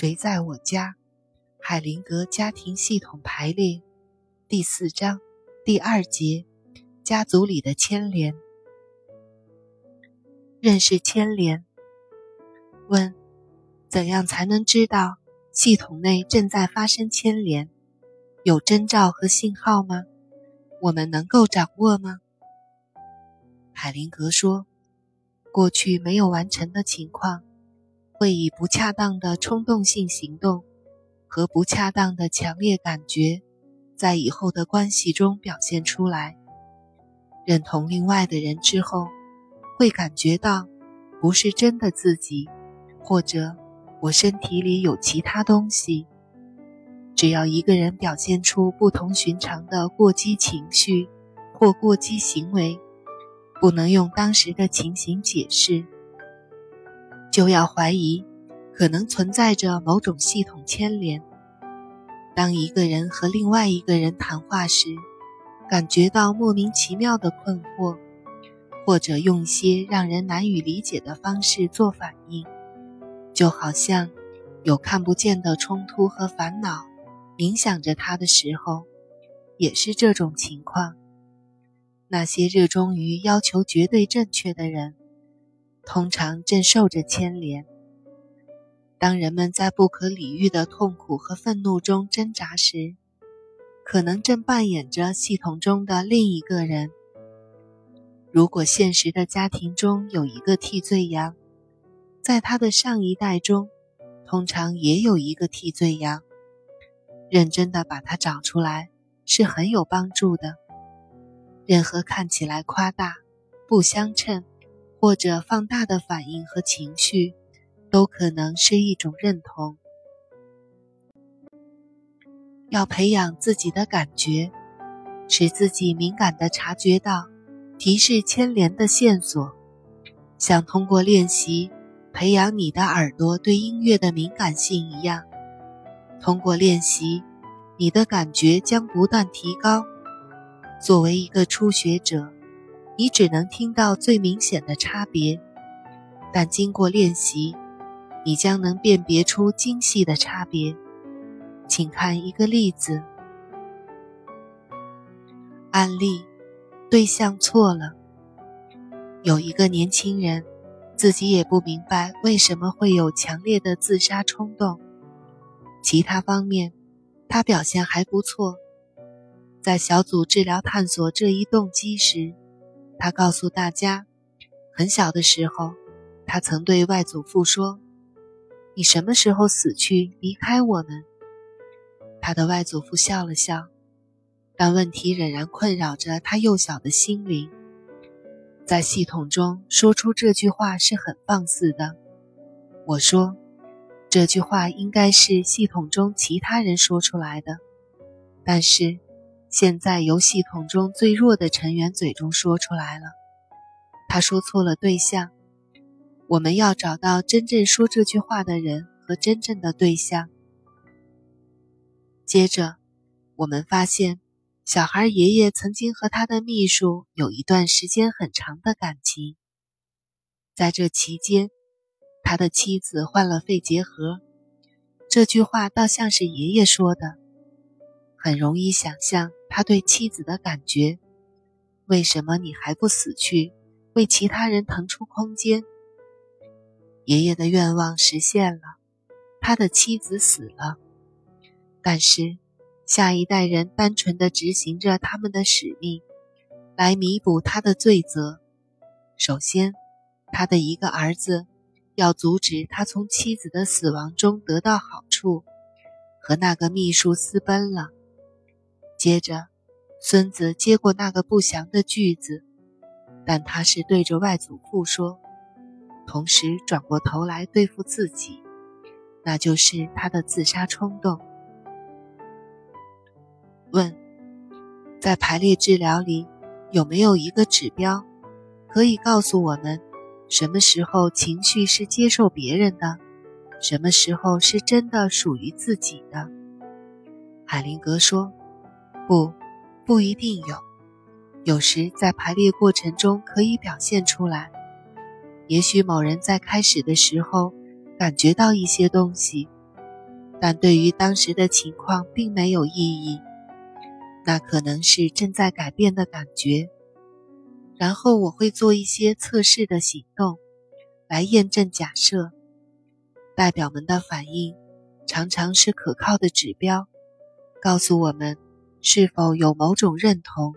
谁在我家？海灵格家庭系统排列，第四章第二节：家族里的牵连。认识牵连。问：怎样才能知道系统内正在发生牵连？有征兆和信号吗？我们能够掌握吗？海灵格说：“过去没有完成的情况，会以不恰当的冲动性行动和不恰当的强烈感觉，在以后的关系中表现出来。认同另外的人之后，会感觉到不是真的自己，或者我身体里有其他东西。”只要一个人表现出不同寻常的过激情绪或过激行为，不能用当时的情形解释，就要怀疑可能存在着某种系统牵连。当一个人和另外一个人谈话时，感觉到莫名其妙的困惑，或者用些让人难以理解的方式做反应，就好像有看不见的冲突和烦恼。影响着他的时候，也是这种情况。那些热衷于要求绝对正确的人，通常正受着牵连。当人们在不可理喻的痛苦和愤怒中挣扎时，可能正扮演着系统中的另一个人。如果现实的家庭中有一个替罪羊，在他的上一代中，通常也有一个替罪羊。认真的把它找出来是很有帮助的。任何看起来夸大、不相称或者放大的反应和情绪，都可能是一种认同。要培养自己的感觉，使自己敏感地察觉到提示牵连的线索，像通过练习培养你的耳朵对音乐的敏感性一样。通过练习，你的感觉将不断提高。作为一个初学者，你只能听到最明显的差别，但经过练习，你将能辨别出精细的差别。请看一个例子。案例：对象错了。有一个年轻人，自己也不明白为什么会有强烈的自杀冲动。其他方面，他表现还不错。在小组治疗探索这一动机时，他告诉大家，很小的时候，他曾对外祖父说：“你什么时候死去，离开我们？”他的外祖父笑了笑，但问题仍然困扰着他幼小的心灵。在系统中说出这句话是很放肆的，我说。这句话应该是系统中其他人说出来的，但是现在由系统中最弱的成员嘴中说出来了。他说错了对象，我们要找到真正说这句话的人和真正的对象。接着，我们发现小孩爷爷曾经和他的秘书有一段时间很长的感情，在这期间。他的妻子患了肺结核，这句话倒像是爷爷说的，很容易想象他对妻子的感觉。为什么你还不死去，为其他人腾出空间？爷爷的愿望实现了，他的妻子死了，但是下一代人单纯的执行着他们的使命，来弥补他的罪责。首先，他的一个儿子。要阻止他从妻子的死亡中得到好处，和那个秘书私奔了。接着，孙子接过那个不祥的句子，但他是对着外祖父说，同时转过头来对付自己，那就是他的自杀冲动。问：在排列治疗里，有没有一个指标，可以告诉我们？什么时候情绪是接受别人的？什么时候是真的属于自己的？海灵格说：“不，不一定有。有时在排列过程中可以表现出来。也许某人在开始的时候感觉到一些东西，但对于当时的情况并没有意义。那可能是正在改变的感觉。然后我会做一些测试的行动，来验证假设。代表们的反应常常是可靠的指标，告诉我们是否有某种认同。